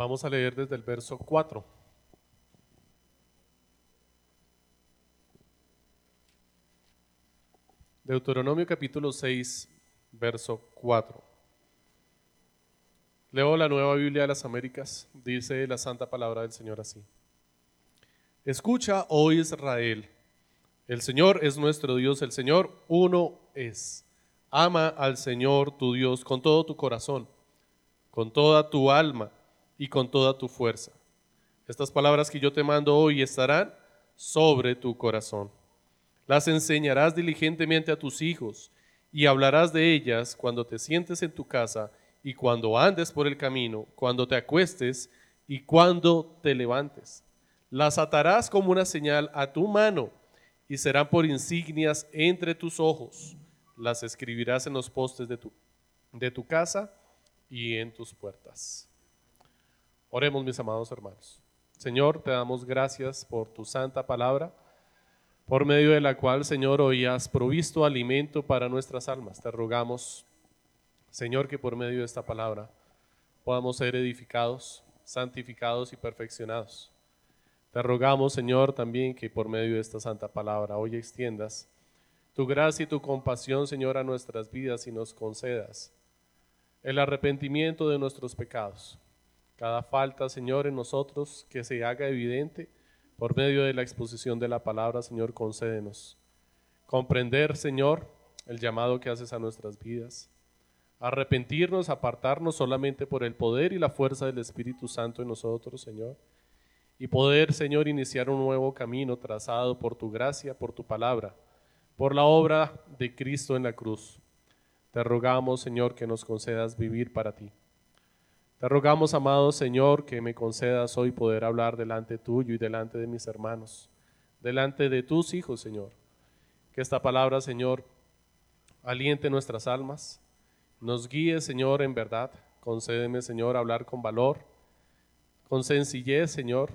Vamos a leer desde el verso 4. Deuteronomio capítulo 6, verso 4. Leo la nueva Biblia de las Américas, dice la santa palabra del Señor así. Escucha, oh Israel, el Señor es nuestro Dios, el Señor uno es. Ama al Señor tu Dios con todo tu corazón, con toda tu alma y con toda tu fuerza. Estas palabras que yo te mando hoy estarán sobre tu corazón. Las enseñarás diligentemente a tus hijos y hablarás de ellas cuando te sientes en tu casa y cuando andes por el camino, cuando te acuestes y cuando te levantes. Las atarás como una señal a tu mano y serán por insignias entre tus ojos. Las escribirás en los postes de tu, de tu casa y en tus puertas. Oremos, mis amados hermanos. Señor, te damos gracias por tu santa palabra, por medio de la cual, Señor, hoy has provisto alimento para nuestras almas. Te rogamos, Señor, que por medio de esta palabra podamos ser edificados, santificados y perfeccionados. Te rogamos, Señor, también que por medio de esta santa palabra hoy extiendas tu gracia y tu compasión, Señor, a nuestras vidas y nos concedas el arrepentimiento de nuestros pecados. Cada falta, Señor, en nosotros que se haga evidente por medio de la exposición de la palabra, Señor, concédenos. Comprender, Señor, el llamado que haces a nuestras vidas. Arrepentirnos, apartarnos solamente por el poder y la fuerza del Espíritu Santo en nosotros, Señor y poder, Señor, iniciar un nuevo camino trazado por tu gracia, por tu palabra, por la obra de Cristo en la cruz. Te rogamos, Señor, que nos concedas vivir para ti. Te rogamos, amado Señor, que me concedas hoy poder hablar delante tuyo y delante de mis hermanos, delante de tus hijos, Señor. Que esta palabra, Señor, aliente nuestras almas, nos guíe, Señor, en verdad. Concédeme, Señor, hablar con valor, con sencillez, Señor,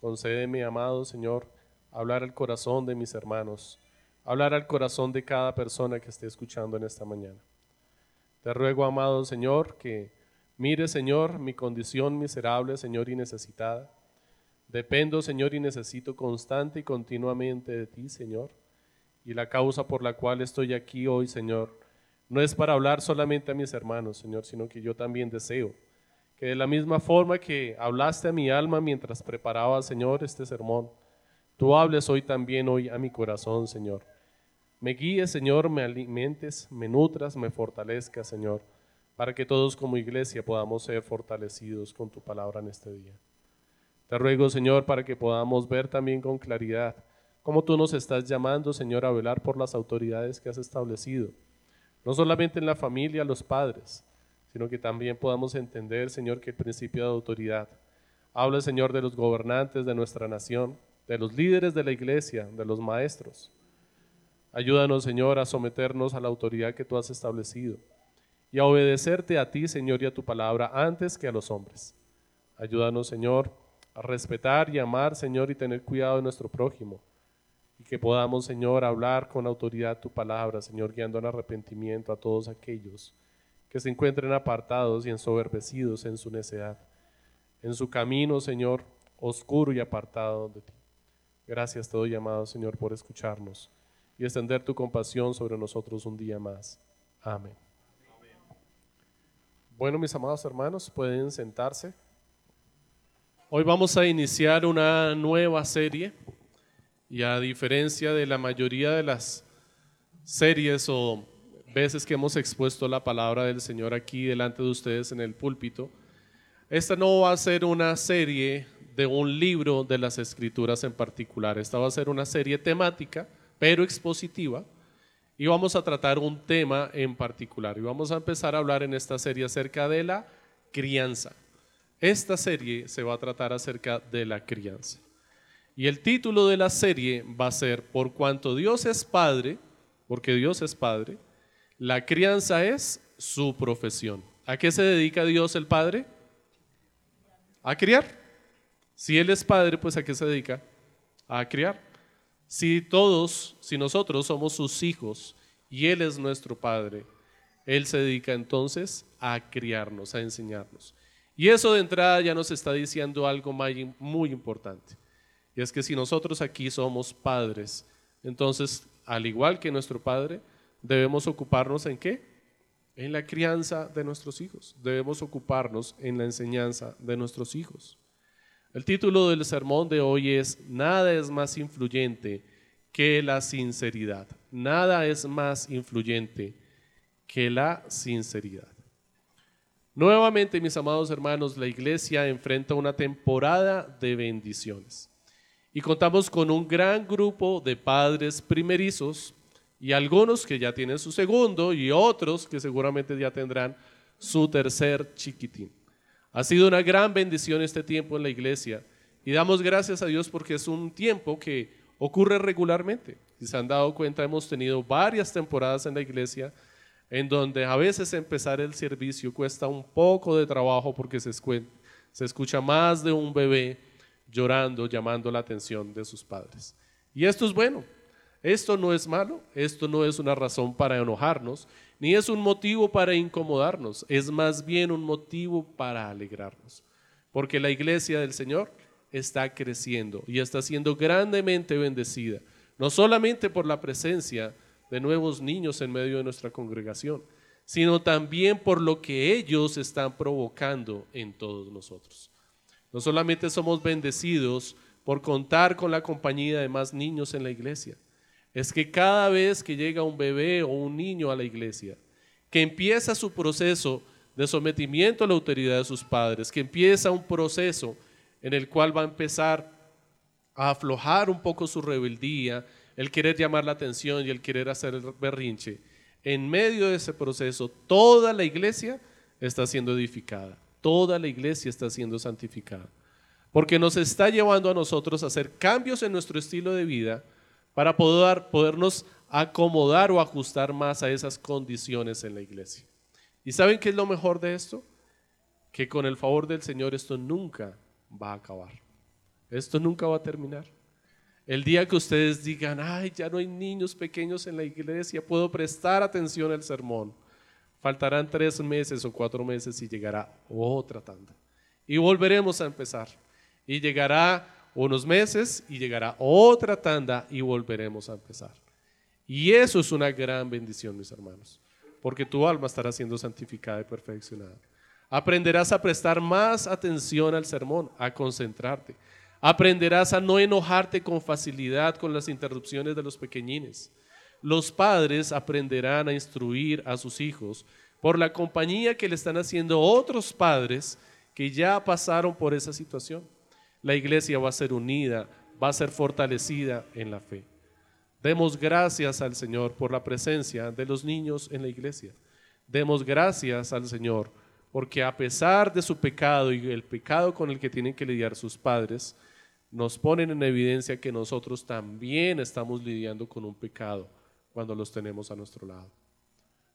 Concédeme, amado Señor, hablar al corazón de mis hermanos, hablar al corazón de cada persona que esté escuchando en esta mañana. Te ruego, amado Señor, que mire, Señor, mi condición miserable, Señor, y necesitada. Dependo, Señor, y necesito constante y continuamente de ti, Señor. Y la causa por la cual estoy aquí hoy, Señor, no es para hablar solamente a mis hermanos, Señor, sino que yo también deseo que de la misma forma que hablaste a mi alma mientras preparaba, Señor, este sermón, tú hables hoy también hoy a mi corazón, Señor. Me guíes, Señor, me alimentes, me nutras, me fortalezcas, Señor, para que todos como iglesia podamos ser fortalecidos con tu palabra en este día. Te ruego, Señor, para que podamos ver también con claridad cómo tú nos estás llamando, Señor, a velar por las autoridades que has establecido, no solamente en la familia, los padres, sino que también podamos entender, Señor, que el principio de autoridad habla, Señor, de los gobernantes de nuestra nación, de los líderes de la iglesia, de los maestros. Ayúdanos, Señor, a someternos a la autoridad que tú has establecido y a obedecerte a ti, Señor, y a tu palabra antes que a los hombres. Ayúdanos, Señor, a respetar y amar, Señor, y tener cuidado de nuestro prójimo. Y que podamos, Señor, hablar con autoridad tu palabra, Señor, guiando al arrepentimiento a todos aquellos que se encuentren apartados y ensoberbecidos en su necedad, en su camino, Señor, oscuro y apartado de ti. Gracias te doy, amado Señor, por escucharnos y extender tu compasión sobre nosotros un día más. Amén. Bueno, mis amados hermanos, pueden sentarse. Hoy vamos a iniciar una nueva serie y a diferencia de la mayoría de las series o veces que hemos expuesto la palabra del Señor aquí delante de ustedes en el púlpito, esta no va a ser una serie de un libro de las escrituras en particular, esta va a ser una serie temática, pero expositiva, y vamos a tratar un tema en particular. Y vamos a empezar a hablar en esta serie acerca de la crianza. Esta serie se va a tratar acerca de la crianza. Y el título de la serie va a ser Por cuanto Dios es Padre, porque Dios es Padre, la crianza es su profesión. ¿A qué se dedica Dios el Padre? A criar. Si Él es Padre, pues ¿a qué se dedica? A criar. Si todos, si nosotros somos sus hijos y Él es nuestro Padre, Él se dedica entonces a criarnos, a enseñarnos. Y eso de entrada ya nos está diciendo algo muy importante. Y es que si nosotros aquí somos padres, entonces, al igual que nuestro padre, debemos ocuparnos en qué? En la crianza de nuestros hijos. Debemos ocuparnos en la enseñanza de nuestros hijos. El título del sermón de hoy es Nada es más influyente que la sinceridad. Nada es más influyente que la sinceridad. Nuevamente, mis amados hermanos, la iglesia enfrenta una temporada de bendiciones. Y contamos con un gran grupo de padres primerizos y algunos que ya tienen su segundo y otros que seguramente ya tendrán su tercer chiquitín. Ha sido una gran bendición este tiempo en la iglesia y damos gracias a Dios porque es un tiempo que ocurre regularmente. Si se han dado cuenta, hemos tenido varias temporadas en la iglesia en donde a veces empezar el servicio cuesta un poco de trabajo porque se, escucha más de un bebé llorando, llamando la atención de sus padres. Y esto es bueno, esto no es malo, esto no es una razón para enojarnos, ni es un motivo para incomodarnos, es más bien un motivo para alegrarnos, porque la iglesia del Señor está creciendo y está siendo grandemente bendecida, no solamente por la presencia de nuevos niños en medio de nuestra congregación, sino también por lo que ellos están provocando en todos nosotros. No solamente somos bendecidos por contar con la compañía de más niños en la iglesia, es que cada vez que llega un bebé o un niño a la iglesia, que empieza su proceso de sometimiento a la autoridad de sus padres, que empieza un proceso en el cual va a empezar a aflojar un poco su rebeldía, el querer llamar la atención y el querer hacer el berrinche, en medio de ese proceso, toda la iglesia está siendo edificada, toda la iglesia está siendo santificada, porque nos está llevando a nosotros a hacer cambios en nuestro estilo de vida para poder, podernos acomodar o ajustar más a esas condiciones en la iglesia. ¿Y saben qué es lo mejor de esto? Que con el favor del Señor esto nunca va a acabar. Esto nunca va a terminar. El día que ustedes digan, ay, ya no hay niños pequeños en la iglesia, puedo prestar atención al sermón. Faltarán tres meses o cuatro meses y llegará otra tanda. Y volveremos a empezar. Y llegará unos meses y llegará otra tanda y volveremos a empezar. Y eso es una gran bendición, mis hermanos, porque tu alma estará siendo santificada y perfeccionada. Aprenderás a prestar más atención al sermón, a concentrarte Aprenderás a no enojarte con facilidad con las interrupciones de los pequeñines. Los padres aprenderán a instruir a sus hijos por la compañía que le están haciendo otros padres que ya pasaron por esa situación. La iglesia va a ser unida, va a ser fortalecida en la fe. Demos gracias al Señor por la presencia de los niños en la iglesia. Demos gracias al Señor porque a pesar de su pecado y el pecado con el que tienen que lidiar sus padres, nos ponen en evidencia que nosotros también estamos lidiando con un pecado cuando los tenemos a nuestro lado.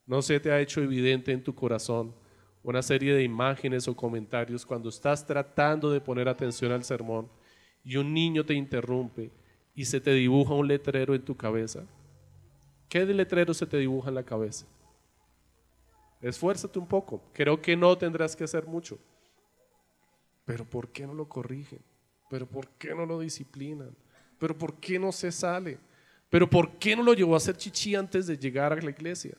¿No se te ha hecho evidente en tu corazón una serie de imágenes o comentarios cuando estás tratando de poner atención al sermón y un niño te interrumpe y se te dibuja un letrero en tu cabeza? ¿Qué de letrero se te dibuja en la cabeza? Esfuérzate un poco. Creo que no tendrás que hacer mucho. Pero ¿por qué no lo corrigen? Pero ¿por qué no lo disciplinan? Pero ¿por qué no se sale? Pero ¿por qué no lo llevó a hacer chichi antes de llegar a la iglesia?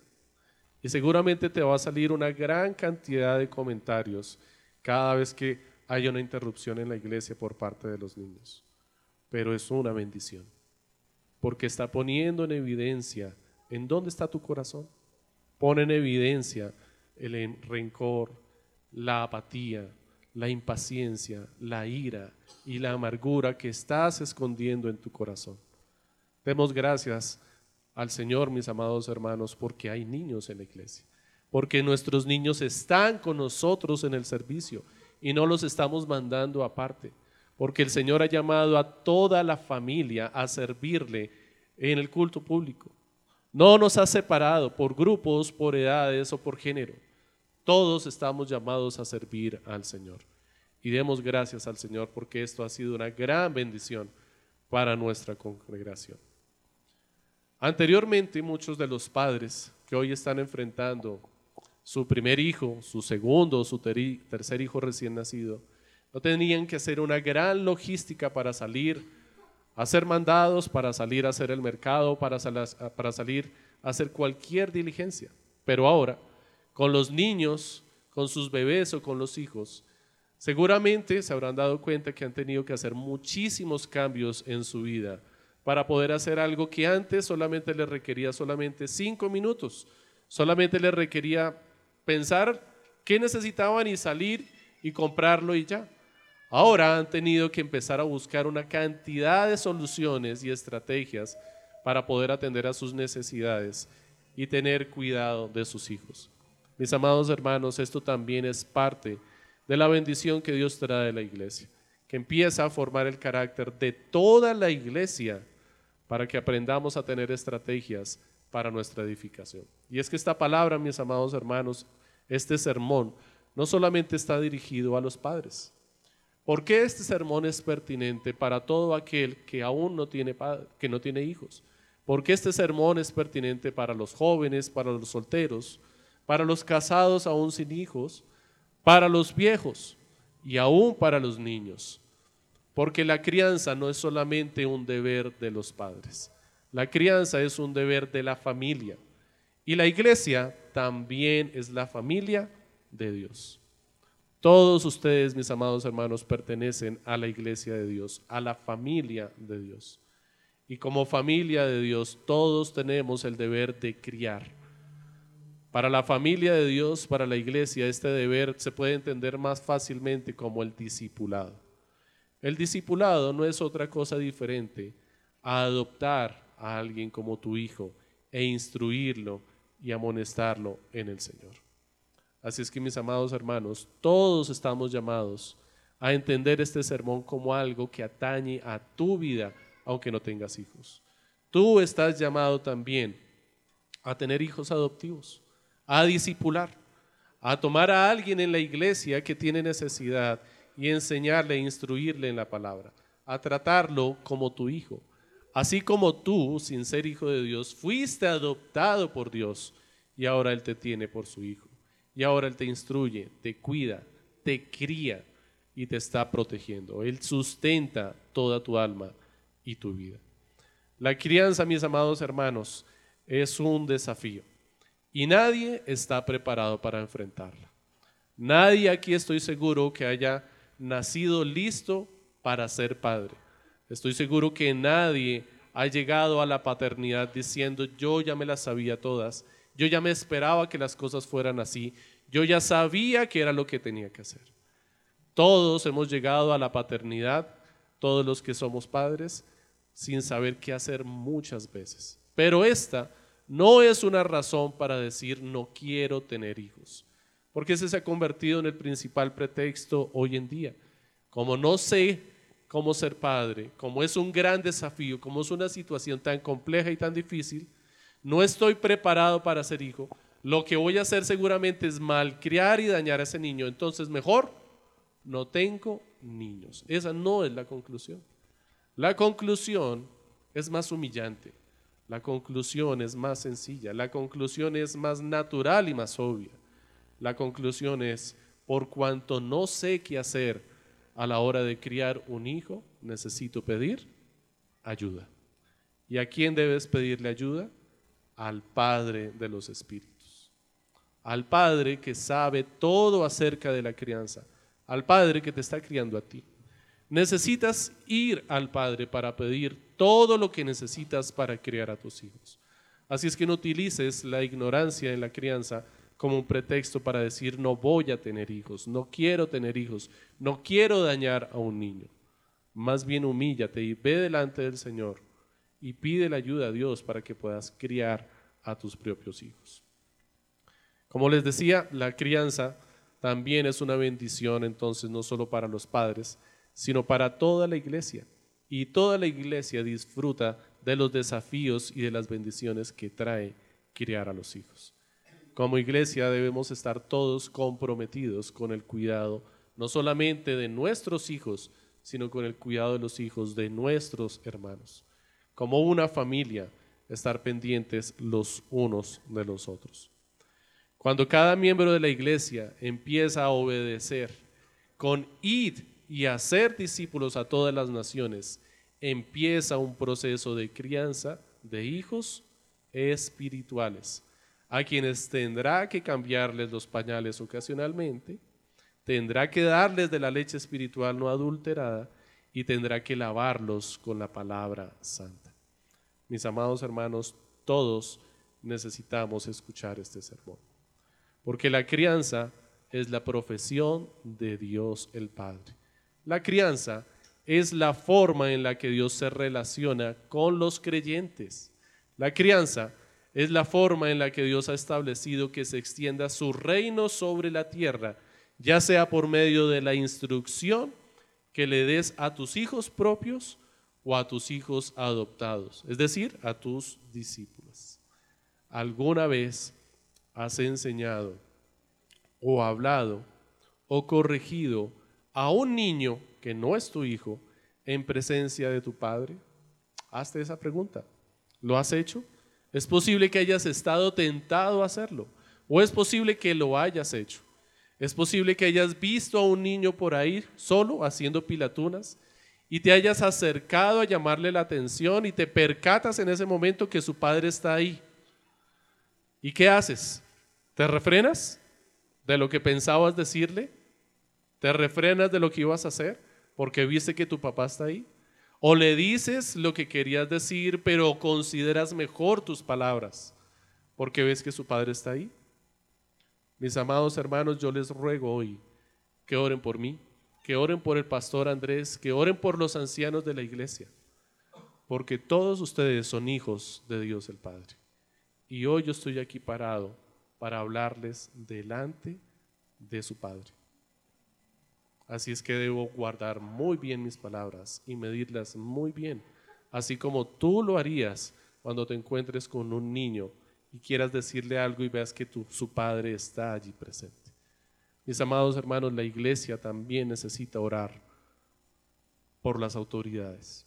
Y seguramente te va a salir una gran cantidad de comentarios cada vez que haya una interrupción en la iglesia por parte de los niños. Pero es una bendición, porque está poniendo en evidencia en dónde está tu corazón. Pone en evidencia el rencor, la apatía, la impaciencia, la ira y la amargura que estás escondiendo en tu corazón. Demos gracias al Señor, mis amados hermanos, porque hay niños en la iglesia, porque nuestros niños están con nosotros en el servicio y no los estamos mandando aparte, porque el Señor ha llamado a toda la familia a servirle en el culto público. No nos ha separado por grupos, por edades o por género. Todos estamos llamados a servir al Señor. Y demos gracias al Señor porque esto ha sido una gran bendición para nuestra congregación. Anteriormente, muchos de los padres que hoy están enfrentando su primer hijo, su segundo, su tercer hijo recién nacido, no tenían que hacer una gran logística para salir a hacer mandados, para salir a hacer el mercado, para, para salir a hacer cualquier diligencia. Pero ahora, con los niños, con sus bebés o con los hijos, seguramente se habrán dado cuenta que han tenido que hacer muchísimos cambios en su vida para poder hacer algo que antes solamente les requería solamente cinco minutos, solamente les requería pensar qué necesitaban y salir y comprarlo y ya. Ahora han tenido que empezar a buscar una cantidad de soluciones y estrategias para poder atender a sus necesidades y tener cuidado de sus hijos. Mis amados hermanos, esto también es parte de la bendición que Dios trae de la iglesia, que empieza a formar el carácter de toda la iglesia para que aprendamos a tener estrategias para nuestra edificación. Y es que esta palabra, mis amados hermanos, este sermón, no solamente está dirigido a los padres. ¿Por qué este sermón es pertinente para todo aquel que aún no tiene, que no tiene hijos? ¿Por qué este sermón es pertinente para los jóvenes, para los solteros, para los casados aún sin hijos, para los viejos y aún para los niños? Porque la crianza no es solamente un deber de los padres. La crianza es un deber de la familia. Y la iglesia también es la familia de Dios. Todos ustedes, mis amados hermanos, pertenecen a la iglesia de Dios, a la familia de Dios. Y como familia de Dios, todos tenemos el deber de criar. Para la familia de Dios, para la iglesia, este deber se puede entender más fácilmente como el discipulado. El discipulado no es otra cosa diferente a adoptar a alguien como tu hijo e instruirlo y amonestarlo en el Señor. Así es que mis amados hermanos, todos estamos llamados a entender este sermón como algo que atañe a tu vida, aunque no tengas hijos. Tú estás llamado también a tener hijos adoptivos, a discipular, a tomar a alguien en la iglesia que tiene necesidad y enseñarle e instruirle en la palabra, a tratarlo como tu hijo. Así como tú, sin ser hijo de Dios, fuiste adoptado por Dios y ahora Él te tiene por su hijo. Y ahora Él te instruye, te cuida, te cría y te está protegiendo. Él sustenta toda tu alma y tu vida. La crianza, mis amados hermanos, es un desafío y nadie está preparado para enfrentarla. Nadie aquí estoy seguro que haya nacido listo para ser padre. Estoy seguro que nadie ha llegado a la paternidad diciendo yo ya me las sabía todas, yo ya me esperaba que las cosas fueran así, yo ya sabía que era lo que tenía que hacer. Todos hemos llegado a la paternidad, todos los que somos padres, sin saber qué hacer muchas veces. Pero esta no es una razón para decir no quiero tener hijos porque ese se ha convertido en el principal pretexto hoy en día. Como no sé cómo ser padre, como es un gran desafío, como es una situación tan compleja y tan difícil, no estoy preparado para ser hijo, lo que voy a hacer seguramente es malcriar y dañar a ese niño, entonces mejor no tengo niños. Esa no es la conclusión. La conclusión es más humillante, la conclusión es más sencilla, la conclusión es más natural y más obvia. La conclusión es, por cuanto no sé qué hacer a la hora de criar un hijo, necesito pedir ayuda. ¿Y a quién debes pedirle ayuda? Al Padre de los Espíritus. Al Padre que sabe todo acerca de la crianza. Al Padre que te está criando a ti. Necesitas ir al Padre para pedir todo lo que necesitas para criar a tus hijos. Así es que no utilices la ignorancia en la crianza como un pretexto para decir no voy a tener hijos, no quiero tener hijos, no quiero dañar a un niño. Más bien humíllate y ve delante del Señor y pide la ayuda a Dios para que puedas criar a tus propios hijos. Como les decía, la crianza también es una bendición entonces no solo para los padres, sino para toda la iglesia. Y toda la iglesia disfruta de los desafíos y de las bendiciones que trae criar a los hijos. Como iglesia debemos estar todos comprometidos con el cuidado no solamente de nuestros hijos, sino con el cuidado de los hijos de nuestros hermanos. Como una familia, estar pendientes los unos de los otros. Cuando cada miembro de la iglesia empieza a obedecer con id y hacer discípulos a todas las naciones, empieza un proceso de crianza de hijos espirituales, a quienes tendrá que cambiarles los pañales ocasionalmente, tendrá que darles de la leche espiritual no adulterada y tendrá que lavarlos con la palabra santa. Mis amados hermanos, todos necesitamos escuchar este sermón, porque la crianza es la profesión de Dios el Padre. La crianza es la forma en la que Dios se relaciona con los creyentes. La crianza es la forma en la que Dios ha establecido que se extienda su reino sobre la tierra, ya sea por medio de la instrucción que le des a tus hijos propios o a tus hijos adoptados, es decir, a tus discípulos. ¿Alguna vez has enseñado o hablado o corregido a un niño que no es tu hijo en presencia de tu padre? Hazte esa pregunta. ¿Lo has hecho? Es posible que hayas estado tentado a hacerlo o es posible que lo hayas hecho. Es posible que hayas visto a un niño por ahí solo haciendo pilatunas y te hayas acercado a llamarle la atención y te percatas en ese momento que su padre está ahí. ¿Y qué haces? ¿Te refrenas de lo que pensabas decirle? ¿Te refrenas de lo que ibas a hacer porque viste que tu papá está ahí? ¿O le dices lo que querías decir pero consideras mejor tus palabras porque ves que su padre está ahí? Mis amados hermanos, yo les ruego hoy que oren por mí, que oren por el pastor Andrés, que oren por los ancianos de la iglesia, porque todos ustedes son hijos de Dios el Padre. Y hoy yo estoy aquí parado para hablarles delante de su Padre. Así es que debo guardar muy bien mis palabras y medirlas muy bien, así como tú lo harías cuando te encuentres con un niño y quieras decirle algo y veas que su padre está allí presente. Mis amados hermanos, la iglesia también necesita orar por las autoridades.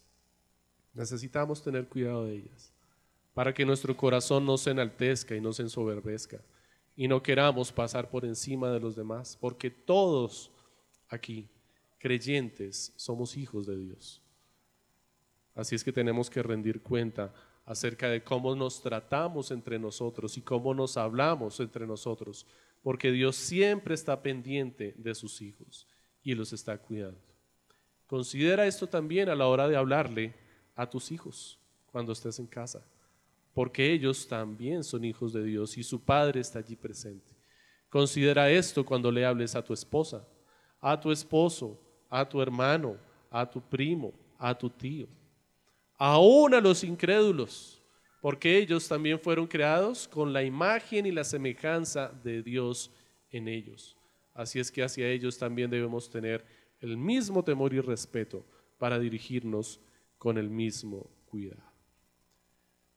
Necesitamos tener cuidado de ellas para que nuestro corazón no se enaltezca y no se ensoberbezca y no queramos pasar por encima de los demás, porque todos aquí, creyentes, somos hijos de Dios. Así es que tenemos que rendir cuenta acerca de cómo nos tratamos entre nosotros y cómo nos hablamos entre nosotros, porque Dios siempre está pendiente de sus hijos y los está cuidando. Considera esto también a la hora de hablarle a tus hijos cuando estés en casa, porque ellos también son hijos de Dios y su Padre está allí presente. Considera esto cuando le hables a tu esposa, a tu esposo, a tu hermano, a tu primo, a tu tío aún a los incrédulos, porque ellos también fueron creados con la imagen y la semejanza de Dios en ellos. Así es que hacia ellos también debemos tener el mismo temor y respeto para dirigirnos con el mismo cuidado.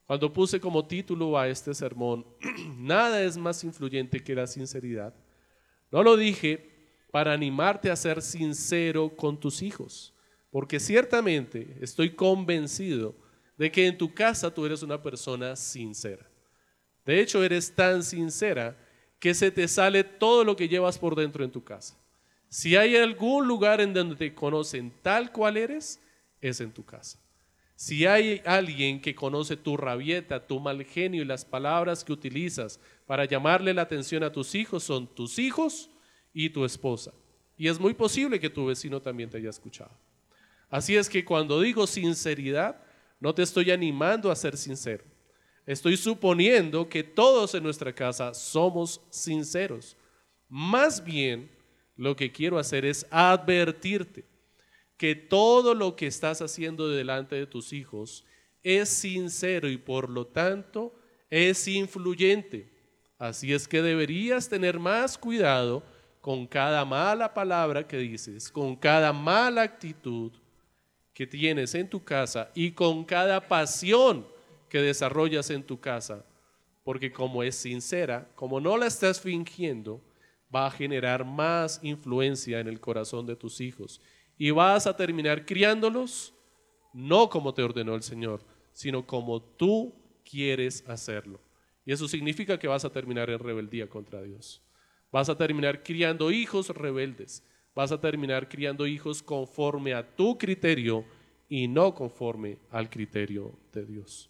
Cuando puse como título a este sermón, nada es más influyente que la sinceridad, no lo dije para animarte a ser sincero con tus hijos porque ciertamente estoy convencido de que en tu casa tú eres una persona sincera. De hecho, eres tan sincera que se te sale todo lo que llevas por dentro en tu casa. Si hay algún lugar en donde te conocen tal cual eres, es en tu casa. Si hay alguien que conoce tu rabieta, tu mal genio y las palabras que utilizas para llamarle la atención a tus hijos, son tus hijos y tu esposa. Y es muy posible que tu vecino también te haya escuchado. Así es que cuando digo sinceridad, no te estoy animando a ser sincero. Estoy suponiendo que todos en nuestra casa somos sinceros. Más bien, lo que quiero hacer es advertirte que todo lo que estás haciendo delante de tus hijos es sincero y por lo tanto es influyente. Así es que deberías tener más cuidado con cada mala palabra que dices, con cada mala actitud, que tienes en tu casa y con cada pasión que desarrollas en tu casa, porque como es sincera, como no la estás fingiendo, va a generar más influencia en el corazón de tus hijos y vas a terminar criándolos no como te ordenó el Señor, sino como tú quieres hacerlo. Y eso significa que vas a terminar en rebeldía contra Dios. Vas a terminar criando hijos rebeldes. Vas a terminar criando hijos conforme a tu criterio y no conforme al criterio de Dios.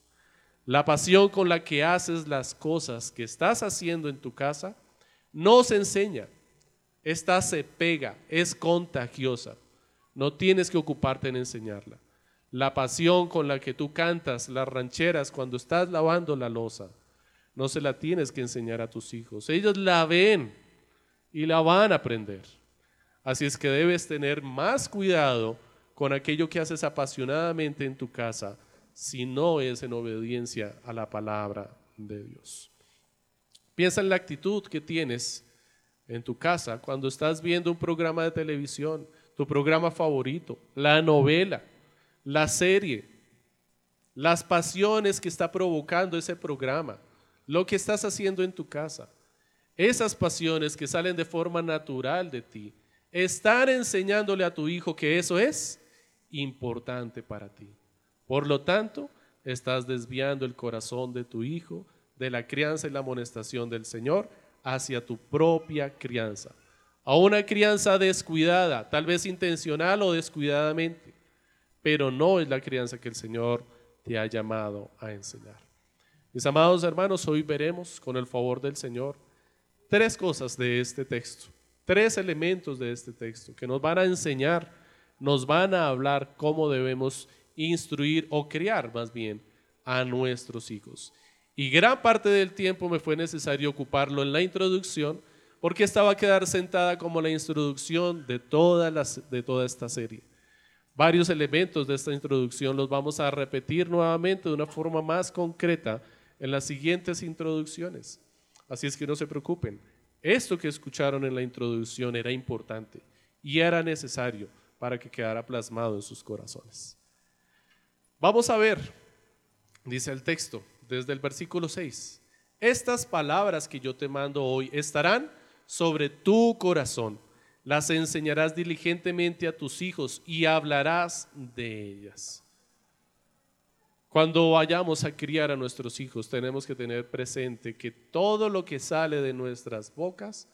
La pasión con la que haces las cosas que estás haciendo en tu casa no se enseña. Esta se pega, es contagiosa. No tienes que ocuparte en enseñarla. La pasión con la que tú cantas las rancheras cuando estás lavando la losa, no se la tienes que enseñar a tus hijos. Ellos la ven y la van a aprender. Así es que debes tener más cuidado con aquello que haces apasionadamente en tu casa si no es en obediencia a la palabra de Dios. Piensa en la actitud que tienes en tu casa cuando estás viendo un programa de televisión, tu programa favorito, la novela, la serie, las pasiones que está provocando ese programa, lo que estás haciendo en tu casa. Esas pasiones que salen de forma natural de ti, están enseñándole a tu hijo que eso es importante para ti. Por lo tanto, estás desviando el corazón de tu hijo de la crianza y la amonestación del Señor hacia tu propia crianza. A una crianza descuidada, tal vez intencional o descuidadamente, pero no es la crianza que el Señor te ha llamado a enseñar. Mis amados hermanos, hoy veremos con el favor del Señor tres cosas de este texto, tres elementos de este texto que nos van a enseñar, nos van a hablar cómo debemos instruir o criar más bien a nuestros hijos. Y gran parte del tiempo me fue necesario ocuparlo en la introducción porque esta va a quedar sentada como la introducción de toda, de toda esta serie. Varios elementos de esta introducción los vamos a repetir nuevamente de una forma más concreta en las siguientes introducciones. Así es que no se preocupen. Esto que escucharon en la introducción era importante y era necesario para que quedara plasmado en sus corazones. Vamos a ver, dice el texto, desde el versículo 6. Estas palabras que yo te mando hoy estarán sobre tu corazón. Las enseñarás diligentemente a tus hijos y hablarás de ellas. Cuando vayamos a criar a nuestros hijos, tenemos que tener presente que todo lo que sale de nuestras bocas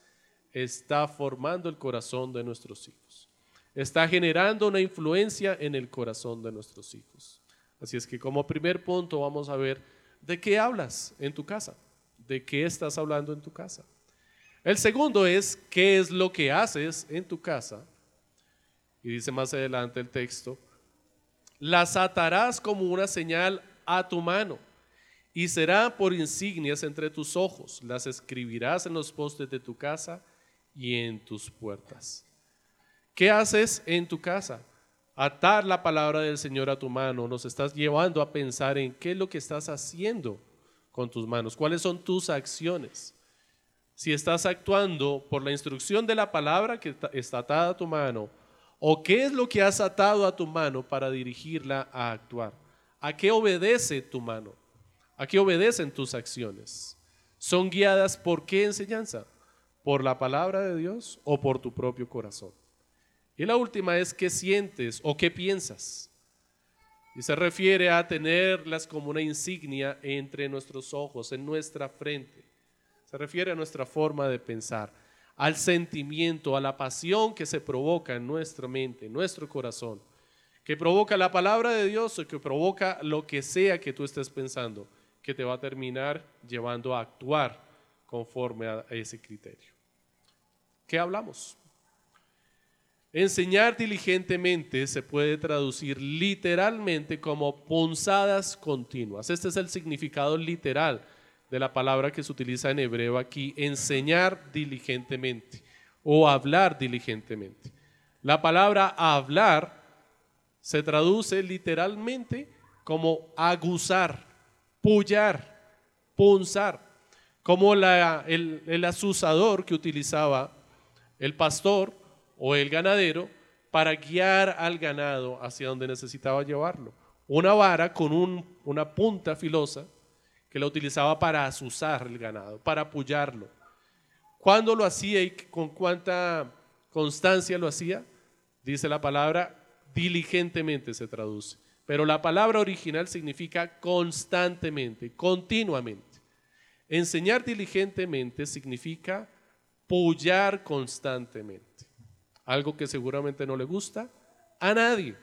está formando el corazón de nuestros hijos. Está generando una influencia en el corazón de nuestros hijos. Así es que como primer punto vamos a ver de qué hablas en tu casa, de qué estás hablando en tu casa. El segundo es qué es lo que haces en tu casa. Y dice más adelante el texto, las atarás como una señal a tu mano y será por insignias entre tus ojos. Las escribirás en los postes de tu casa y en tus puertas. ¿Qué haces en tu casa? Atar la palabra del Señor a tu mano nos estás llevando a pensar en qué es lo que estás haciendo con tus manos, cuáles son tus acciones. Si estás actuando por la instrucción de la palabra que está atada a tu mano, ¿O qué es lo que has atado a tu mano para dirigirla a actuar? ¿A qué obedece tu mano? ¿A qué obedecen tus acciones? ¿Son guiadas por qué enseñanza? ¿Por la palabra de Dios o por tu propio corazón? Y la última es qué sientes o qué piensas. Y se refiere a tenerlas como una insignia entre nuestros ojos, en nuestra frente. Se refiere a nuestra forma de pensar al sentimiento, a la pasión que se provoca en nuestra mente, en nuestro corazón, que provoca la palabra de Dios o que provoca lo que sea que tú estés pensando, que te va a terminar llevando a actuar conforme a ese criterio. ¿Qué hablamos? Enseñar diligentemente se puede traducir literalmente como punzadas continuas. Este es el significado literal de la palabra que se utiliza en hebreo aquí, enseñar diligentemente o hablar diligentemente. La palabra hablar se traduce literalmente como aguzar, pullar, punzar, como la, el, el asusador que utilizaba el pastor o el ganadero para guiar al ganado hacia donde necesitaba llevarlo. Una vara con un, una punta filosa que la utilizaba para azuzar el ganado, para apoyarlo. ¿Cuándo lo hacía y con cuánta constancia lo hacía? Dice la palabra, diligentemente se traduce. Pero la palabra original significa constantemente, continuamente. Enseñar diligentemente significa pullar constantemente. Algo que seguramente no le gusta a nadie.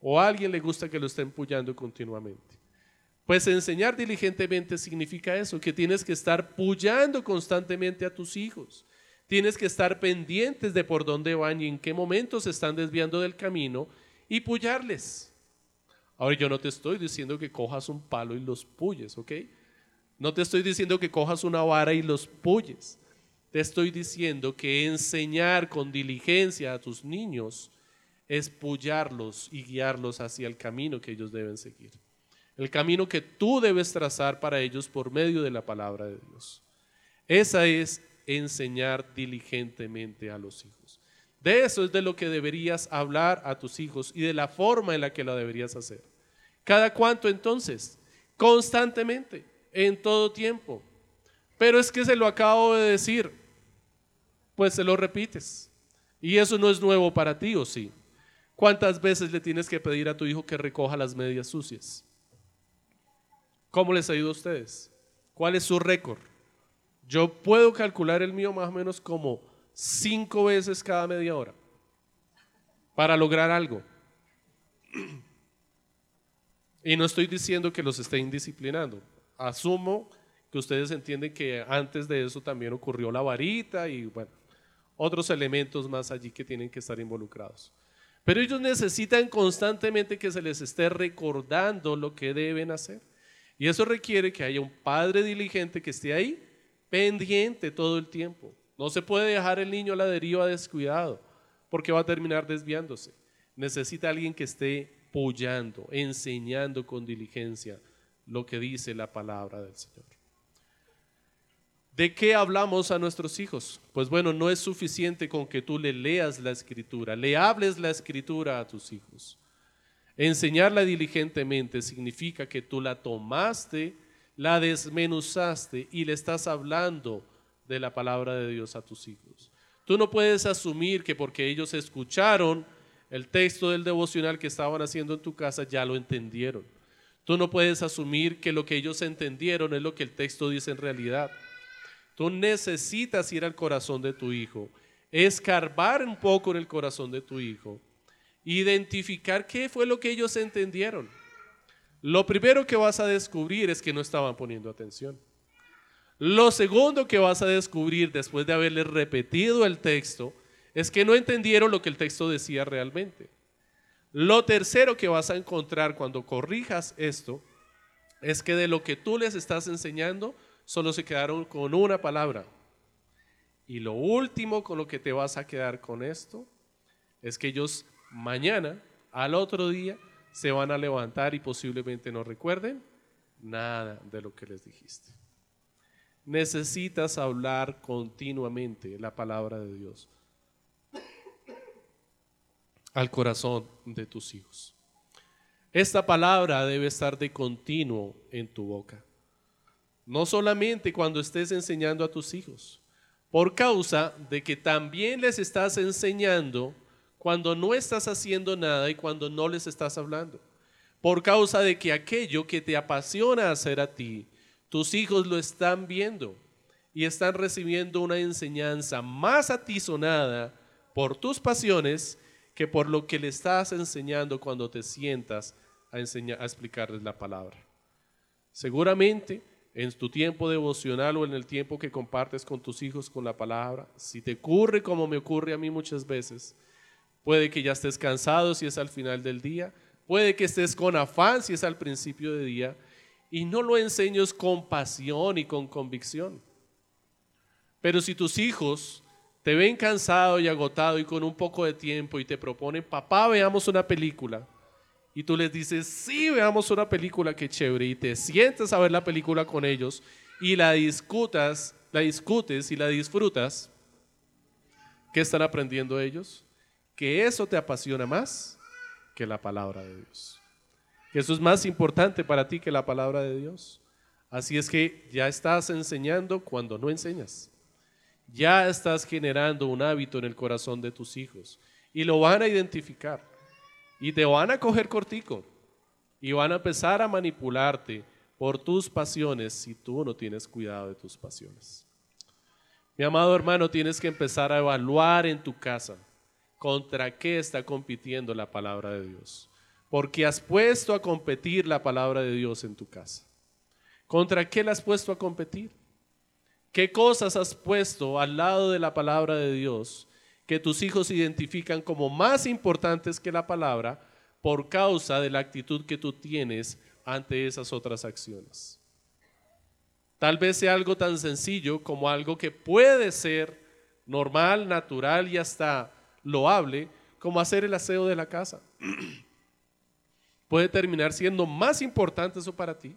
O a alguien le gusta que lo estén pullando continuamente. Pues enseñar diligentemente significa eso, que tienes que estar pullando constantemente a tus hijos. Tienes que estar pendientes de por dónde van y en qué momentos se están desviando del camino y pullarles. Ahora yo no te estoy diciendo que cojas un palo y los pulles, ¿ok? No te estoy diciendo que cojas una vara y los pulles. Te estoy diciendo que enseñar con diligencia a tus niños es pullarlos y guiarlos hacia el camino que ellos deben seguir. El camino que tú debes trazar para ellos por medio de la palabra de Dios. Esa es enseñar diligentemente a los hijos. De eso es de lo que deberías hablar a tus hijos y de la forma en la que lo deberías hacer. ¿Cada cuánto entonces? Constantemente, en todo tiempo. Pero es que se lo acabo de decir, pues se lo repites. Y eso no es nuevo para ti, ¿o sí? ¿Cuántas veces le tienes que pedir a tu hijo que recoja las medias sucias? ¿Cómo les ha ido a ustedes? ¿Cuál es su récord? Yo puedo calcular el mío más o menos como cinco veces cada media hora para lograr algo. Y no estoy diciendo que los esté indisciplinando. Asumo que ustedes entienden que antes de eso también ocurrió la varita y bueno, otros elementos más allí que tienen que estar involucrados. Pero ellos necesitan constantemente que se les esté recordando lo que deben hacer. Y eso requiere que haya un padre diligente que esté ahí pendiente todo el tiempo. No se puede dejar el niño a la deriva descuidado, porque va a terminar desviándose. Necesita alguien que esté apoyando, enseñando con diligencia lo que dice la palabra del Señor. ¿De qué hablamos a nuestros hijos? Pues bueno, no es suficiente con que tú le leas la escritura, le hables la escritura a tus hijos. Enseñarla diligentemente significa que tú la tomaste, la desmenuzaste y le estás hablando de la palabra de Dios a tus hijos. Tú no puedes asumir que porque ellos escucharon el texto del devocional que estaban haciendo en tu casa ya lo entendieron. Tú no puedes asumir que lo que ellos entendieron es lo que el texto dice en realidad. Tú necesitas ir al corazón de tu hijo, escarbar un poco en el corazón de tu hijo, identificar qué fue lo que ellos entendieron. Lo primero que vas a descubrir es que no estaban poniendo atención. Lo segundo que vas a descubrir después de haberles repetido el texto es que no entendieron lo que el texto decía realmente. Lo tercero que vas a encontrar cuando corrijas esto es que de lo que tú les estás enseñando solo se quedaron con una palabra. Y lo último con lo que te vas a quedar con esto es que ellos mañana, al otro día, se van a levantar y posiblemente no recuerden nada de lo que les dijiste necesitas hablar continuamente la palabra de Dios al corazón de tus hijos. Esta palabra debe estar de continuo en tu boca. No solamente cuando estés enseñando a tus hijos, por causa de que también les estás enseñando cuando no estás haciendo nada y cuando no les estás hablando. Por causa de que aquello que te apasiona hacer a ti, tus hijos lo están viendo y están recibiendo una enseñanza más atizonada por tus pasiones que por lo que le estás enseñando cuando te sientas a, enseñar, a explicarles la palabra. Seguramente en tu tiempo devocional o en el tiempo que compartes con tus hijos con la palabra, si te ocurre como me ocurre a mí muchas veces, puede que ya estés cansado si es al final del día, puede que estés con afán si es al principio de día, y no lo enseñes con pasión y con convicción. Pero si tus hijos te ven cansado y agotado y con un poco de tiempo y te proponen, papá, veamos una película, y tú les dices, sí, veamos una película, qué chévere, y te sientas a ver la película con ellos y la discutas, la discutes y la disfrutas, ¿qué están aprendiendo ellos? Que eso te apasiona más que la palabra de Dios que eso es más importante para ti que la palabra de Dios. Así es que ya estás enseñando cuando no enseñas. Ya estás generando un hábito en el corazón de tus hijos y lo van a identificar y te van a coger cortico y van a empezar a manipularte por tus pasiones si tú no tienes cuidado de tus pasiones. Mi amado hermano, tienes que empezar a evaluar en tu casa contra qué está compitiendo la palabra de Dios. Porque has puesto a competir la palabra de Dios en tu casa. ¿Contra qué la has puesto a competir? ¿Qué cosas has puesto al lado de la palabra de Dios que tus hijos identifican como más importantes que la palabra por causa de la actitud que tú tienes ante esas otras acciones? Tal vez sea algo tan sencillo como algo que puede ser normal, natural y hasta loable como hacer el aseo de la casa. puede terminar siendo más importante eso para ti.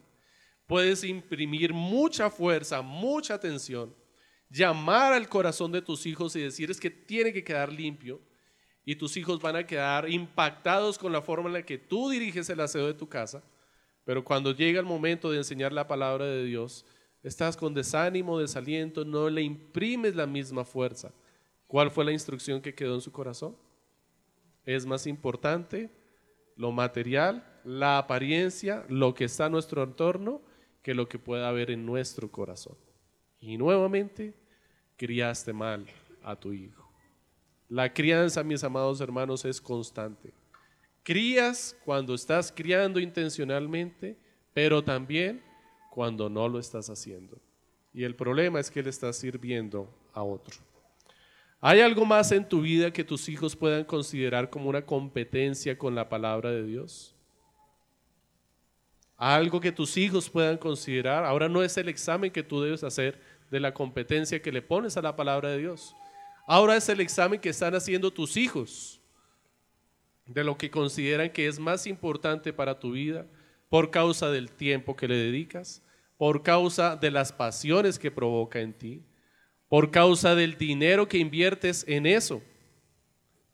Puedes imprimir mucha fuerza, mucha atención, llamar al corazón de tus hijos y decir es que tiene que quedar limpio y tus hijos van a quedar impactados con la forma en la que tú diriges el aseo de tu casa. Pero cuando llega el momento de enseñar la palabra de Dios, estás con desánimo, desaliento, no le imprimes la misma fuerza. ¿Cuál fue la instrucción que quedó en su corazón? Es más importante lo material, la apariencia, lo que está en nuestro entorno, que lo que pueda haber en nuestro corazón. Y nuevamente, criaste mal a tu hijo. La crianza, mis amados hermanos, es constante. Crías cuando estás criando intencionalmente, pero también cuando no lo estás haciendo. Y el problema es que le estás sirviendo a otro. ¿Hay algo más en tu vida que tus hijos puedan considerar como una competencia con la palabra de Dios? Algo que tus hijos puedan considerar. Ahora no es el examen que tú debes hacer de la competencia que le pones a la palabra de Dios. Ahora es el examen que están haciendo tus hijos de lo que consideran que es más importante para tu vida por causa del tiempo que le dedicas, por causa de las pasiones que provoca en ti, por causa del dinero que inviertes en eso.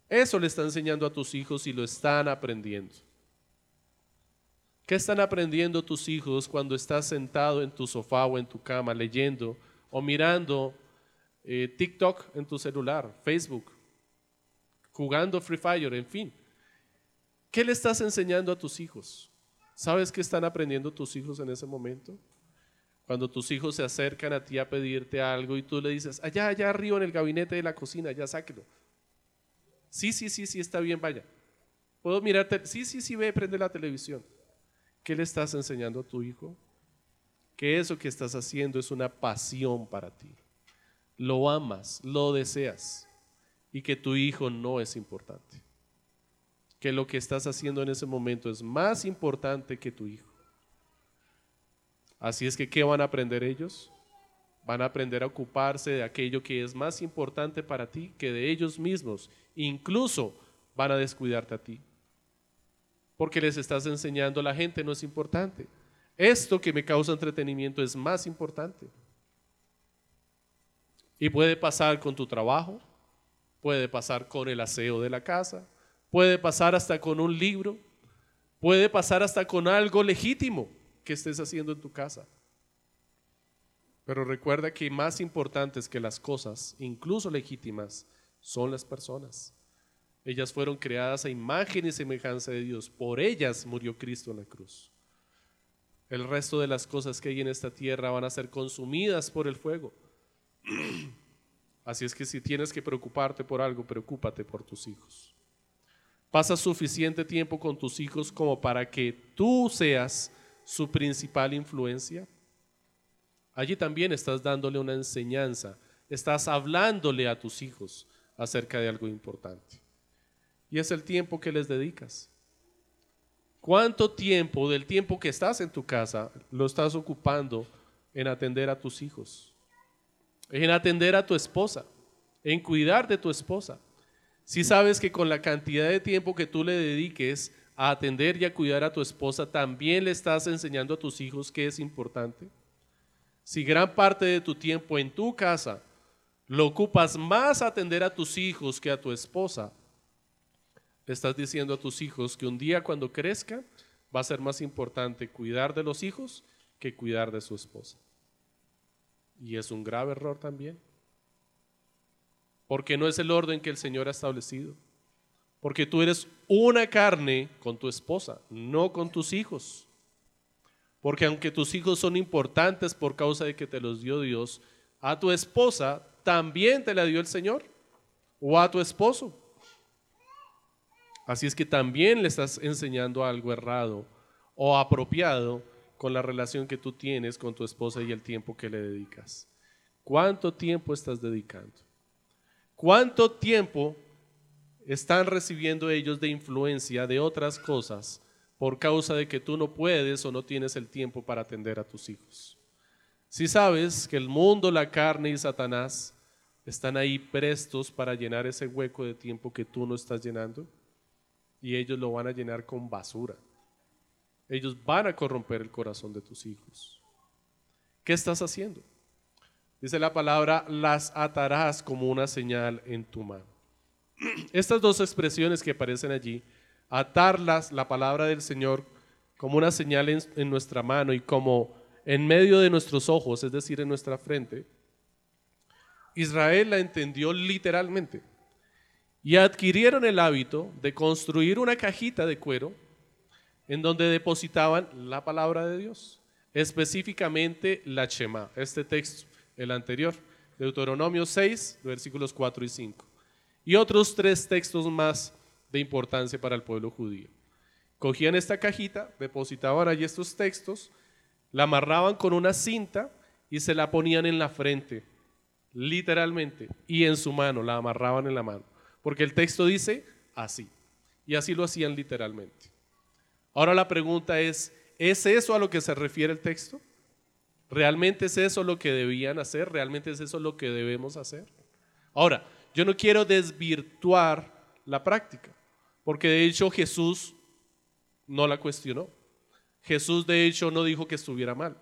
Eso le está enseñando a tus hijos y lo están aprendiendo. ¿Qué están aprendiendo tus hijos cuando estás sentado en tu sofá o en tu cama leyendo o mirando eh, TikTok en tu celular, Facebook, jugando Free Fire, en fin? ¿Qué le estás enseñando a tus hijos? ¿Sabes qué están aprendiendo tus hijos en ese momento? Cuando tus hijos se acercan a ti a pedirte algo y tú le dices, allá, allá arriba en el gabinete de la cocina, ya sáquelo. Sí, sí, sí, sí, está bien, vaya. ¿Puedo mirarte? Sí, sí, sí, ve, prende la televisión. ¿Qué le estás enseñando a tu hijo? Que eso que estás haciendo es una pasión para ti. Lo amas, lo deseas y que tu hijo no es importante que lo que estás haciendo en ese momento es más importante que tu hijo. Así es que, ¿qué van a aprender ellos? Van a aprender a ocuparse de aquello que es más importante para ti que de ellos mismos. Incluso van a descuidarte a ti. Porque les estás enseñando, la gente no es importante. Esto que me causa entretenimiento es más importante. Y puede pasar con tu trabajo, puede pasar con el aseo de la casa, puede pasar hasta con un libro, puede pasar hasta con algo legítimo que estés haciendo en tu casa. Pero recuerda que más importantes que las cosas, incluso legítimas, son las personas. Ellas fueron creadas a imagen y semejanza de Dios. Por ellas murió Cristo en la cruz. El resto de las cosas que hay en esta tierra van a ser consumidas por el fuego. Así es que si tienes que preocuparte por algo, preocúpate por tus hijos. Pasa suficiente tiempo con tus hijos como para que tú seas su principal influencia. Allí también estás dándole una enseñanza, estás hablándole a tus hijos acerca de algo importante. Y es el tiempo que les dedicas. ¿Cuánto tiempo del tiempo que estás en tu casa lo estás ocupando en atender a tus hijos? En atender a tu esposa, en cuidar de tu esposa. Si sabes que con la cantidad de tiempo que tú le dediques a atender y a cuidar a tu esposa, también le estás enseñando a tus hijos que es importante. Si gran parte de tu tiempo en tu casa lo ocupas más a atender a tus hijos que a tu esposa, le estás diciendo a tus hijos que un día cuando crezcan va a ser más importante cuidar de los hijos que cuidar de su esposa. Y es un grave error también porque no es el orden que el Señor ha establecido. Porque tú eres una carne con tu esposa, no con tus hijos. Porque aunque tus hijos son importantes por causa de que te los dio Dios, a tu esposa también te la dio el Señor. O a tu esposo. Así es que también le estás enseñando algo errado o apropiado con la relación que tú tienes con tu esposa y el tiempo que le dedicas. ¿Cuánto tiempo estás dedicando? ¿Cuánto tiempo están recibiendo ellos de influencia de otras cosas por causa de que tú no puedes o no tienes el tiempo para atender a tus hijos? Si sabes que el mundo, la carne y Satanás están ahí prestos para llenar ese hueco de tiempo que tú no estás llenando y ellos lo van a llenar con basura. Ellos van a corromper el corazón de tus hijos. ¿Qué estás haciendo? Dice la palabra, las atarás como una señal en tu mano. Estas dos expresiones que aparecen allí, atarlas, la palabra del Señor, como una señal en, nuestra mano y como en medio de nuestros ojos, es decir, en nuestra frente, Israel la entendió literalmente. Y adquirieron el hábito de construir una cajita de cuero en donde depositaban la palabra de Dios, específicamente la Shema, este texto, el anterior, Deuteronomio 6, versículos 4 y 5, y otros tres textos más de importancia para el pueblo judío. Cogían esta cajita, depositaban allí estos textos, la amarraban con una cinta y se la ponían en la frente, literalmente, y en su mano, la amarraban en la mano, porque el texto dice así, y así lo hacían literalmente. Ahora la pregunta es, ¿es eso a lo que se refiere el texto? ¿Realmente es eso lo que debían hacer? ¿Realmente es eso lo que debemos hacer? Ahora, yo no quiero desvirtuar la práctica, porque de hecho Jesús no la cuestionó. Jesús de hecho no dijo que estuviera mal.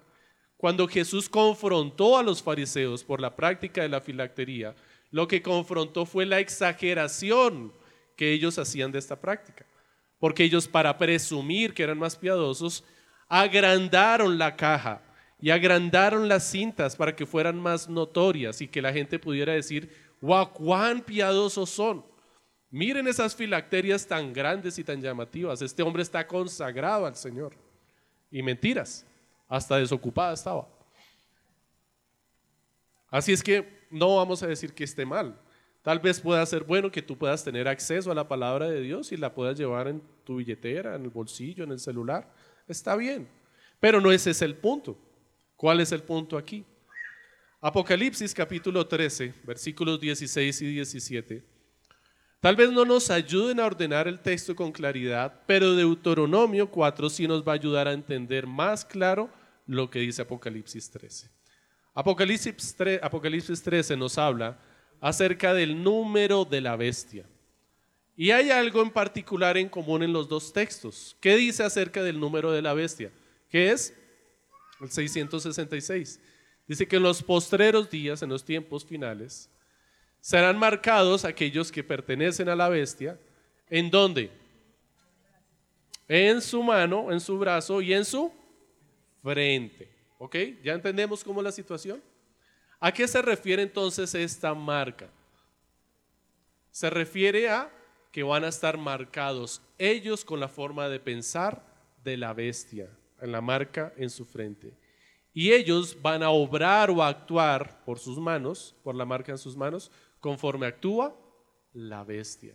Cuando Jesús confrontó a los fariseos por la práctica de la filactería, lo que confrontó fue la exageración que ellos hacían de esta práctica porque ellos para presumir que eran más piadosos, agrandaron la caja y agrandaron las cintas para que fueran más notorias y que la gente pudiera decir, wow, cuán piadosos son. Miren esas filacterias tan grandes y tan llamativas. Este hombre está consagrado al Señor. Y mentiras, hasta desocupada estaba. Así es que no vamos a decir que esté mal. Tal vez pueda ser bueno que tú puedas tener acceso a la palabra de Dios y la puedas llevar en tu billetera, en el bolsillo, en el celular. Está bien. Pero no ese es el punto. ¿Cuál es el punto aquí? Apocalipsis capítulo 13, versículos 16 y 17. Tal vez no nos ayuden a ordenar el texto con claridad, pero Deuteronomio 4 sí nos va a ayudar a entender más claro lo que dice Apocalipsis 13. Apocalipsis 13, Apocalipsis 13 nos habla acerca del número de la bestia. Y hay algo en particular en común en los dos textos. ¿Qué dice acerca del número de la bestia? ¿Qué es? El 666. Dice que en los postreros días, en los tiempos finales, serán marcados aquellos que pertenecen a la bestia. ¿En dónde? En su mano, en su brazo y en su frente. ¿Ok? ¿Ya entendemos cómo es la situación? ¿A qué se refiere entonces esta marca? Se refiere a que van a estar marcados ellos con la forma de pensar de la bestia, en la marca en su frente. Y ellos van a obrar o actuar por sus manos, por la marca en sus manos, conforme actúa la bestia.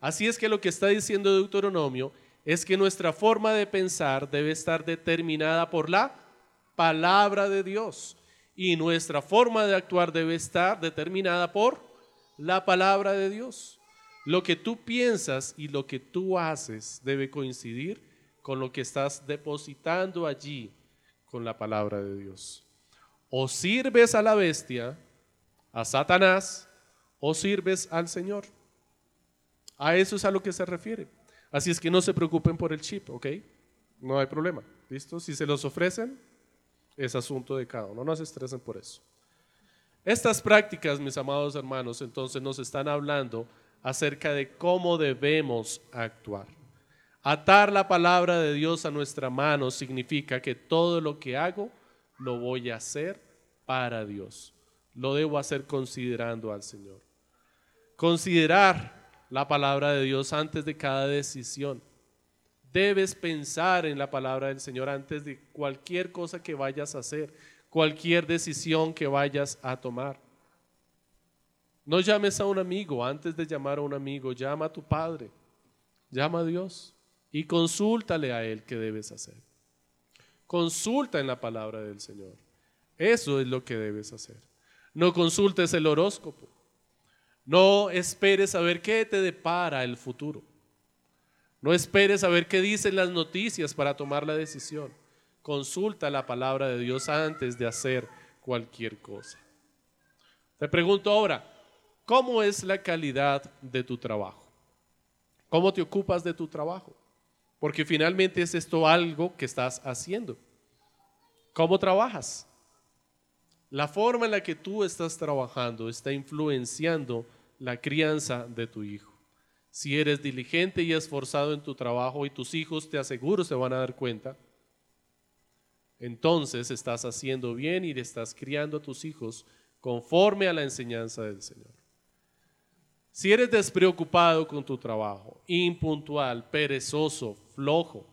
Así es que lo que está diciendo Deuteronomio es que nuestra forma de pensar debe estar determinada por la palabra de Dios y nuestra forma de actuar debe estar determinada por la palabra de Dios. Lo que tú piensas y lo que tú haces debe coincidir con lo que estás depositando allí con la palabra de Dios. O sirves a la bestia, a Satanás, o sirves al Señor. A eso es a lo que se refiere. Así es que no se preocupen por el chip, ¿ok? No hay problema. ¿Listo? Si se los ofrecen, es asunto de cada uno, no se estresen por eso. Estas prácticas, mis amados hermanos, entonces nos están hablando acerca de cómo debemos actuar. Atar la palabra de Dios a nuestra mano significa que todo lo que hago lo voy a hacer para Dios. Lo debo hacer considerando al Señor. Considerar la palabra de Dios antes de cada decisión Debes pensar en la palabra del Señor antes de cualquier cosa que vayas a hacer, cualquier decisión que vayas a tomar. No llames a un amigo antes de llamar a un amigo, llama a tu Padre, llama a Dios y consúltale a Él qué debes hacer. Consulta en la palabra del Señor. Eso es lo que debes hacer. No consultes el horóscopo. No esperes a ver qué te depara el futuro. No esperes a ver qué dicen las noticias para tomar la decisión. Consulta la palabra de Dios antes de hacer cualquier cosa. Te pregunto ahora, ¿cómo es la calidad de tu trabajo? ¿Cómo te ocupas de tu trabajo? Porque finalmente es esto algo que estás haciendo. ¿Cómo trabajas? La forma en la que tú estás trabajando está influenciando la crianza de tu hijo. Si eres diligente y esforzado en tu trabajo y tus hijos te aseguro se van a dar cuenta, entonces estás haciendo bien y estás criando a tus hijos conforme a la enseñanza del Señor. Si eres despreocupado con tu trabajo, impuntual, perezoso, flojo,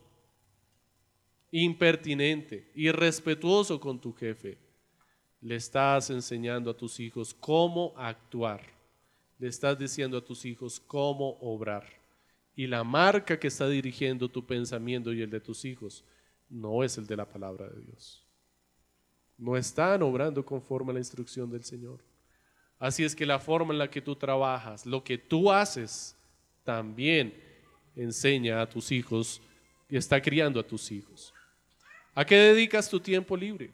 impertinente, irrespetuoso con tu jefe, le estás enseñando a tus hijos cómo actuar le estás diciendo a tus hijos cómo obrar. Y la marca que está dirigiendo tu pensamiento y el de tus hijos no es el de la palabra de Dios. No están obrando conforme a la instrucción del Señor. Así es que la forma en la que tú trabajas, lo que tú haces, también enseña a tus hijos y está criando a tus hijos. ¿A qué dedicas tu tiempo libre?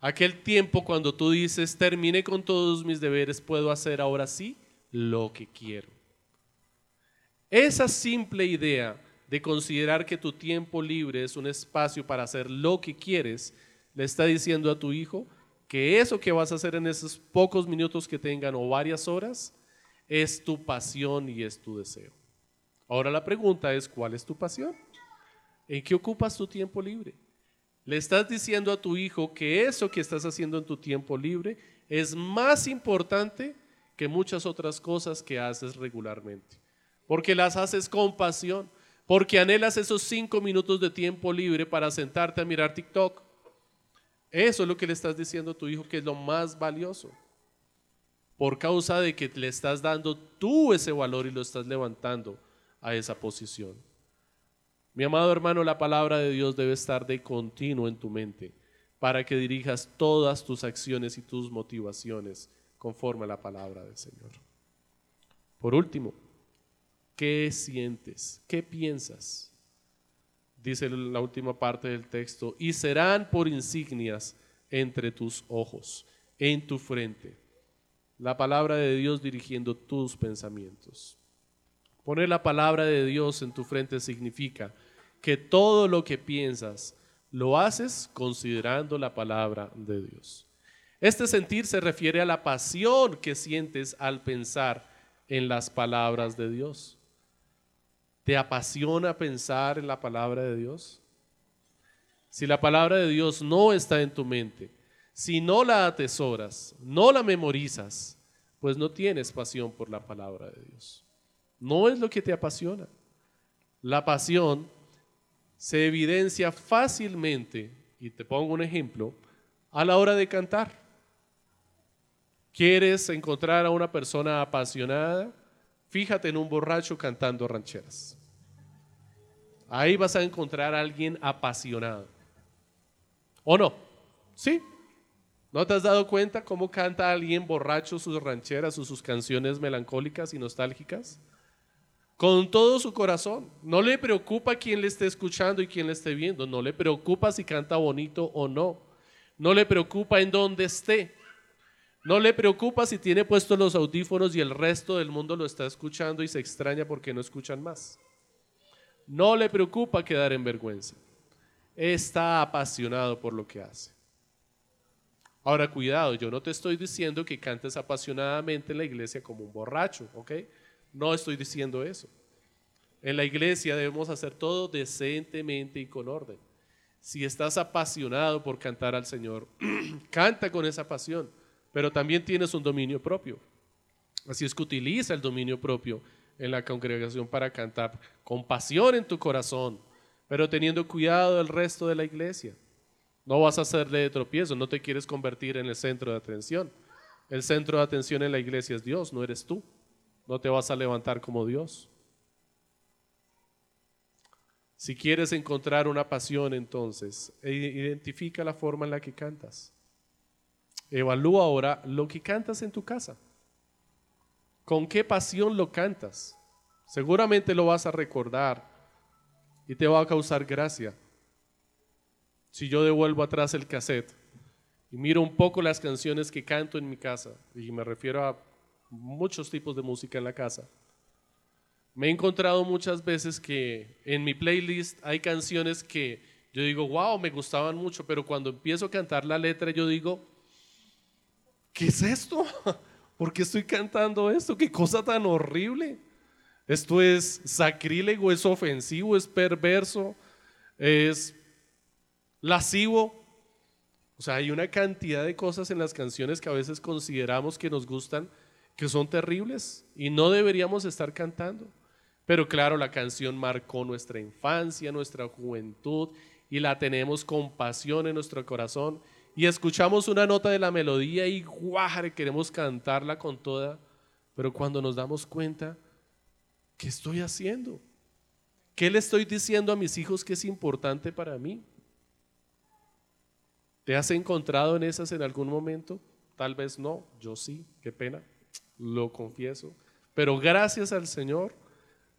Aquel tiempo cuando tú dices, terminé con todos mis deberes, puedo hacer ahora sí lo que quiero. Esa simple idea de considerar que tu tiempo libre es un espacio para hacer lo que quieres, le está diciendo a tu hijo que eso que vas a hacer en esos pocos minutos que tengan o varias horas es tu pasión y es tu deseo. Ahora la pregunta es, ¿cuál es tu pasión? ¿En qué ocupas tu tiempo libre? Le estás diciendo a tu hijo que eso que estás haciendo en tu tiempo libre es más importante que muchas otras cosas que haces regularmente. Porque las haces con pasión. Porque anhelas esos cinco minutos de tiempo libre para sentarte a mirar TikTok. Eso es lo que le estás diciendo a tu hijo que es lo más valioso. Por causa de que le estás dando tú ese valor y lo estás levantando a esa posición. Mi amado hermano, la palabra de Dios debe estar de continuo en tu mente para que dirijas todas tus acciones y tus motivaciones conforme a la palabra del Señor. Por último, ¿qué sientes? ¿Qué piensas? Dice la última parte del texto, y serán por insignias entre tus ojos, en tu frente. La palabra de Dios dirigiendo tus pensamientos. Poner la palabra de Dios en tu frente significa que todo lo que piensas lo haces considerando la palabra de Dios. Este sentir se refiere a la pasión que sientes al pensar en las palabras de Dios. ¿Te apasiona pensar en la palabra de Dios? Si la palabra de Dios no está en tu mente, si no la atesoras, no la memorizas, pues no tienes pasión por la palabra de Dios. No es lo que te apasiona. La pasión se evidencia fácilmente, y te pongo un ejemplo, a la hora de cantar. ¿Quieres encontrar a una persona apasionada? Fíjate en un borracho cantando rancheras. Ahí vas a encontrar a alguien apasionado. ¿O no? ¿Sí? ¿No te has dado cuenta cómo canta alguien borracho sus rancheras o sus canciones melancólicas y nostálgicas? Con todo su corazón. No le preocupa quién le esté escuchando y quién le esté viendo. No le preocupa si canta bonito o no. No le preocupa en dónde esté. No le preocupa si tiene puestos los audífonos y el resto del mundo lo está escuchando y se extraña porque no escuchan más. No le preocupa quedar en vergüenza. Está apasionado por lo que hace. Ahora, cuidado, yo no te estoy diciendo que cantes apasionadamente en la iglesia como un borracho, ¿ok? No estoy diciendo eso. En la iglesia debemos hacer todo decentemente y con orden. Si estás apasionado por cantar al Señor, canta con esa pasión, pero también tienes un dominio propio. Así es que utiliza el dominio propio en la congregación para cantar con pasión en tu corazón, pero teniendo cuidado del resto de la iglesia. No vas a hacerle de tropiezo, no te quieres convertir en el centro de atención. El centro de atención en la iglesia es Dios, no eres tú. No te vas a levantar como Dios. Si quieres encontrar una pasión, entonces, e identifica la forma en la que cantas. Evalúa ahora lo que cantas en tu casa. ¿Con qué pasión lo cantas? Seguramente lo vas a recordar y te va a causar gracia. Si yo devuelvo atrás el cassette y miro un poco las canciones que canto en mi casa, y me refiero a muchos tipos de música en la casa, me he encontrado muchas veces que en mi playlist hay canciones que yo digo, wow, me gustaban mucho, pero cuando empiezo a cantar la letra yo digo, ¿qué es esto? ¿Por qué estoy cantando esto? ¿Qué cosa tan horrible? Esto es sacrílego, es ofensivo, es perverso, es lascivo. O sea, hay una cantidad de cosas en las canciones que a veces consideramos que nos gustan que son terribles y no deberíamos estar cantando. Pero claro, la canción marcó nuestra infancia, nuestra juventud y la tenemos con pasión en nuestro corazón. Y escuchamos una nota de la melodía y guajar, queremos cantarla con toda. Pero cuando nos damos cuenta, ¿qué estoy haciendo? ¿Qué le estoy diciendo a mis hijos que es importante para mí? ¿Te has encontrado en esas en algún momento? Tal vez no, yo sí, qué pena, lo confieso. Pero gracias al Señor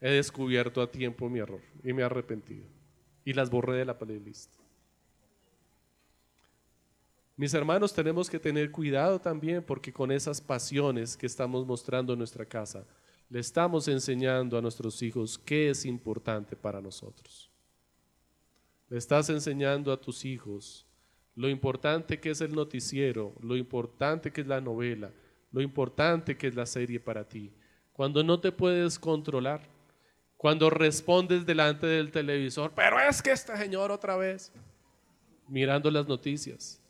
he descubierto a tiempo mi error y me he arrepentido. Y las borré de la playlist. Mis hermanos, tenemos que tener cuidado también porque con esas pasiones que estamos mostrando en nuestra casa, le estamos enseñando a nuestros hijos qué es importante para nosotros. Le estás enseñando a tus hijos lo importante que es el noticiero, lo importante que es la novela, lo importante que es la serie para ti. Cuando no te puedes controlar, cuando respondes delante del televisor, pero es que este señor otra vez, mirando las noticias.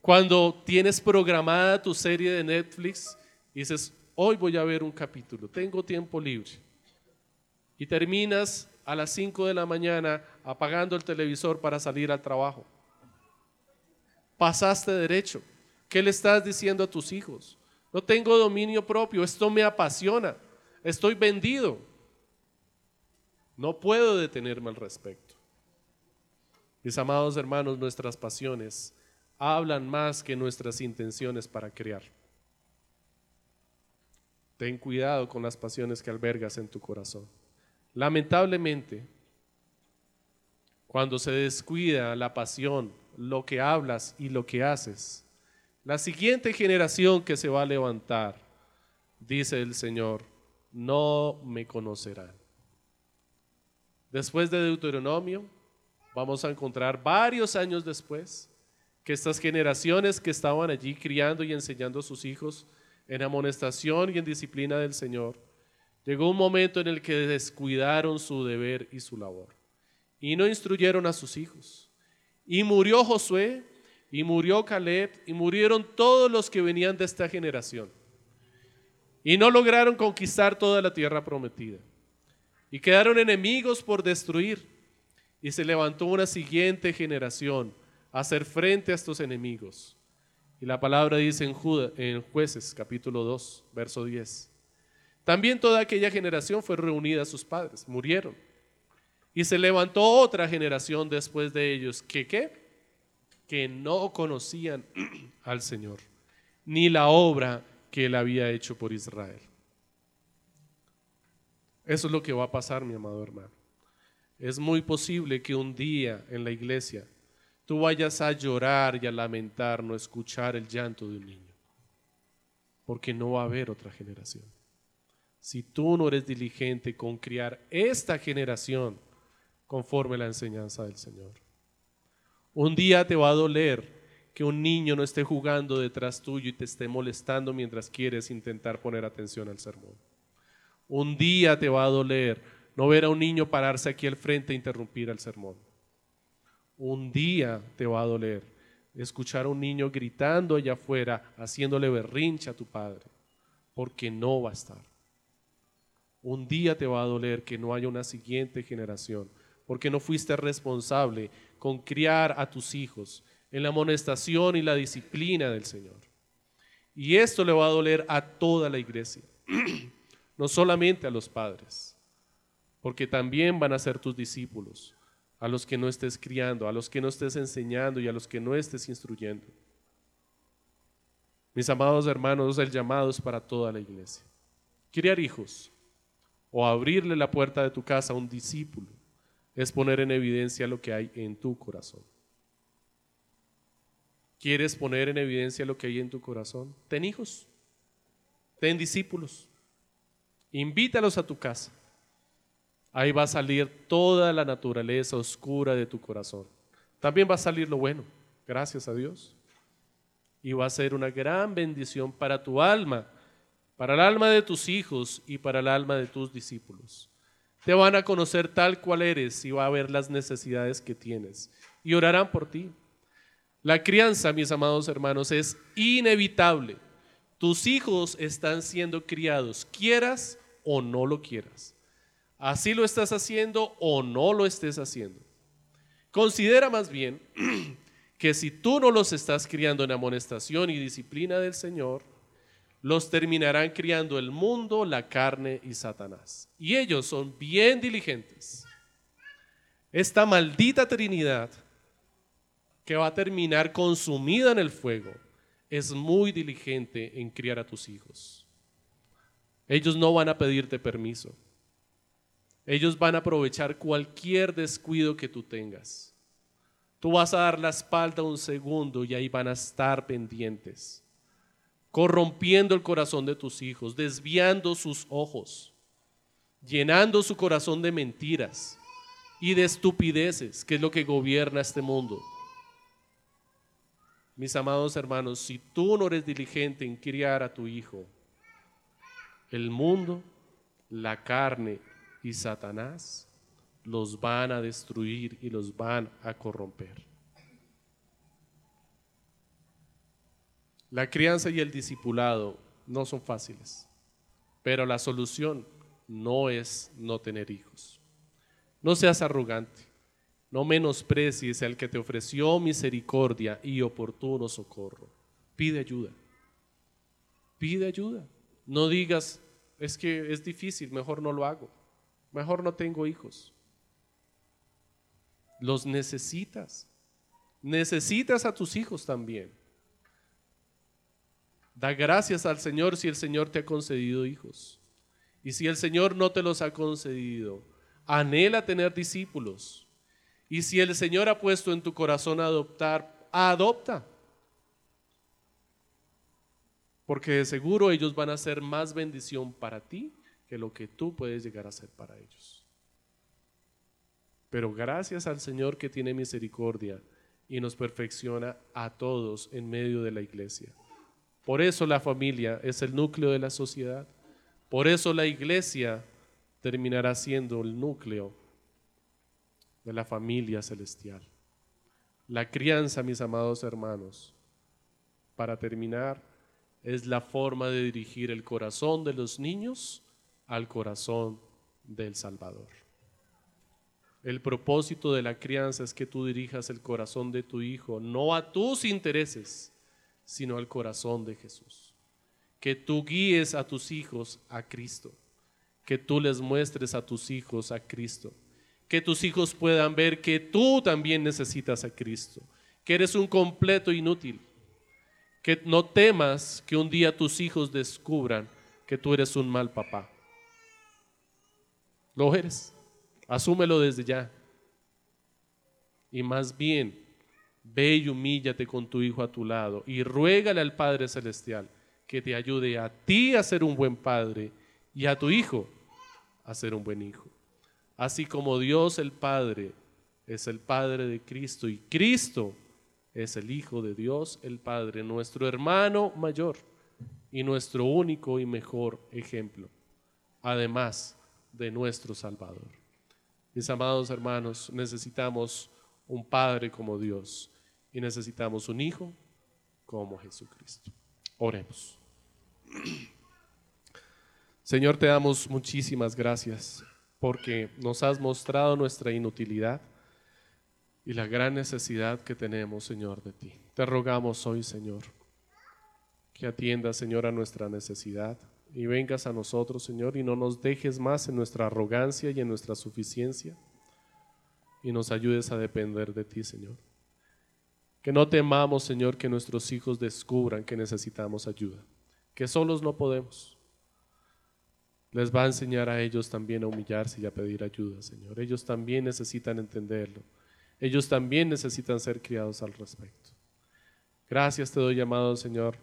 Cuando tienes programada tu serie de Netflix y dices, hoy voy a ver un capítulo, tengo tiempo libre. Y terminas a las 5 de la mañana apagando el televisor para salir al trabajo. Pasaste derecho. ¿Qué le estás diciendo a tus hijos? No tengo dominio propio, esto me apasiona estoy vendido. No puedo detenerme al respecto. Mis amados hermanos, nuestras pasiones hablan más que nuestras intenciones para crear. Ten cuidado con las pasiones que albergas en tu corazón. Lamentablemente, cuando se descuida la pasión, lo que hablas y lo que haces, la siguiente generación que se va a levantar, dice el Señor, no me conocerán. Después de Deuteronomio, vamos a encontrar varios años después que estas generaciones que estaban allí criando y enseñando a sus hijos en amonestación y en disciplina del Señor, llegó un momento en el que descuidaron su deber y su labor y no instruyeron a sus hijos. Y murió Josué, y murió Caleb, y murieron todos los que venían de esta generación. Y no lograron conquistar toda la tierra prometida. Y quedaron enemigos por destruir. Y se levantó una siguiente generación a hacer frente a estos enemigos. Y la palabra dice en, en jueces capítulo 2, verso 10. También toda aquella generación fue reunida a sus padres, murieron. Y se levantó otra generación después de ellos, que qué? Que no conocían al Señor, ni la obra que él había hecho por Israel. Eso es lo que va a pasar, mi amado hermano. Es muy posible que un día en la iglesia tú vayas a llorar y a lamentar, no escuchar el llanto de un niño, porque no va a haber otra generación. Si tú no eres diligente con criar esta generación conforme a la enseñanza del Señor, un día te va a doler que un niño no esté jugando detrás tuyo y te esté molestando mientras quieres intentar poner atención al sermón. Un día te va a doler no ver a un niño pararse aquí al frente e interrumpir el sermón. Un día te va a doler escuchar a un niño gritando allá afuera, haciéndole berrinche a tu padre. porque no va a estar. Un día te va a doler que no haya una siguiente generación, porque no fuiste responsable con criar a tus hijos en la amonestación y la disciplina del Señor. Y esto le va a doler a toda la iglesia, no solamente a los padres, porque también van a ser tus discípulos, a los que no estés criando, a los que no estés enseñando y a los que no estés instruyendo. Mis amados hermanos, el llamado es para toda la iglesia. Criar hijos o abrirle la puerta de tu casa a un discípulo es poner en evidencia lo que hay en tu corazón. ¿Quieres poner en evidencia lo que hay en tu corazón? Ten hijos, ten discípulos, invítalos a tu casa. Ahí va a salir toda la naturaleza oscura de tu corazón. También va a salir lo bueno, gracias a Dios y va a ser una gran bendición para tu alma, para el alma de tus hijos y para el alma de tus discípulos. Te van a conocer tal cual eres y va a ver las necesidades que tienes y orarán por ti. La crianza, mis amados hermanos, es inevitable. Tus hijos están siendo criados, quieras o no lo quieras. Así lo estás haciendo o no lo estés haciendo. Considera más bien que si tú no los estás criando en amonestación y disciplina del Señor, los terminarán criando el mundo, la carne y Satanás. Y ellos son bien diligentes. Esta maldita Trinidad que va a terminar consumida en el fuego es muy diligente en criar a tus hijos. Ellos no van a pedirte permiso. Ellos van a aprovechar cualquier descuido que tú tengas. Tú vas a dar la espalda un segundo y ahí van a estar pendientes, corrompiendo el corazón de tus hijos, desviando sus ojos, llenando su corazón de mentiras y de estupideces, que es lo que gobierna este mundo. Mis amados hermanos, si tú no eres diligente en criar a tu hijo, el mundo, la carne y Satanás los van a destruir y los van a corromper. La crianza y el discipulado no son fáciles, pero la solución no es no tener hijos. No seas arrogante, no menosprecies al que te ofreció misericordia y oportuno socorro. Pide ayuda, pide ayuda. No digas, es que es difícil, mejor no lo hago, mejor no tengo hijos. Los necesitas. Necesitas a tus hijos también. Da gracias al Señor si el Señor te ha concedido hijos. Y si el Señor no te los ha concedido, anhela tener discípulos. Y si el Señor ha puesto en tu corazón adoptar, adopta. Porque de seguro ellos van a ser más bendición para ti que lo que tú puedes llegar a ser para ellos. Pero gracias al Señor que tiene misericordia y nos perfecciona a todos en medio de la iglesia. Por eso la familia es el núcleo de la sociedad. Por eso la iglesia terminará siendo el núcleo de la familia celestial. La crianza, mis amados hermanos, para terminar, es la forma de dirigir el corazón de los niños al corazón del Salvador. El propósito de la crianza es que tú dirijas el corazón de tu hijo, no a tus intereses, sino al corazón de Jesús. Que tú guíes a tus hijos a Cristo. Que tú les muestres a tus hijos a Cristo. Que tus hijos puedan ver que tú también necesitas a Cristo. Que eres un completo inútil. Que no temas que un día tus hijos descubran que tú eres un mal papá. Lo eres. Asúmelo desde ya. Y más bien, ve y humíllate con tu hijo a tu lado y ruégale al Padre Celestial que te ayude a ti a ser un buen padre y a tu hijo a ser un buen hijo. Así como Dios el Padre es el Padre de Cristo y Cristo es el Hijo de Dios el Padre, nuestro hermano mayor y nuestro único y mejor ejemplo, además de nuestro Salvador. Mis amados hermanos, necesitamos un Padre como Dios y necesitamos un Hijo como Jesucristo. Oremos. Señor, te damos muchísimas gracias porque nos has mostrado nuestra inutilidad y la gran necesidad que tenemos, Señor, de ti. Te rogamos hoy, Señor, que atiendas, Señor, a nuestra necesidad y vengas a nosotros, Señor, y no nos dejes más en nuestra arrogancia y en nuestra suficiencia y nos ayudes a depender de ti, Señor. Que no temamos, Señor, que nuestros hijos descubran que necesitamos ayuda, que solos no podemos. Les va a enseñar a ellos también a humillarse y a pedir ayuda, Señor. Ellos también necesitan entenderlo ellos también necesitan ser criados al respecto. Gracias te doy llamado, Señor,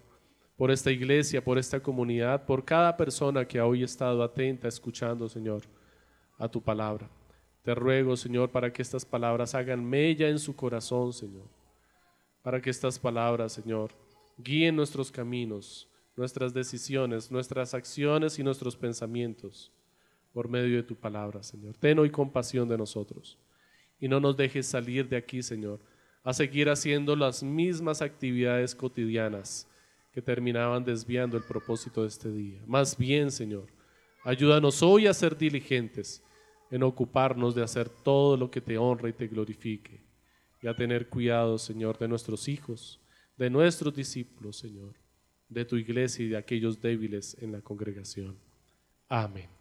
por esta iglesia, por esta comunidad, por cada persona que hoy ha estado atenta, escuchando, Señor, a tu palabra. Te ruego, Señor, para que estas palabras hagan mella en su corazón, Señor. Para que estas palabras, Señor, guíen nuestros caminos, nuestras decisiones, nuestras acciones y nuestros pensamientos por medio de tu palabra, Señor. Ten hoy compasión de nosotros y no nos dejes salir de aquí, Señor, a seguir haciendo las mismas actividades cotidianas que terminaban desviando el propósito de este día. Más bien, Señor, ayúdanos hoy a ser diligentes en ocuparnos de hacer todo lo que te honra y te glorifique, y a tener cuidado, Señor, de nuestros hijos, de nuestros discípulos, Señor, de tu iglesia y de aquellos débiles en la congregación. Amén.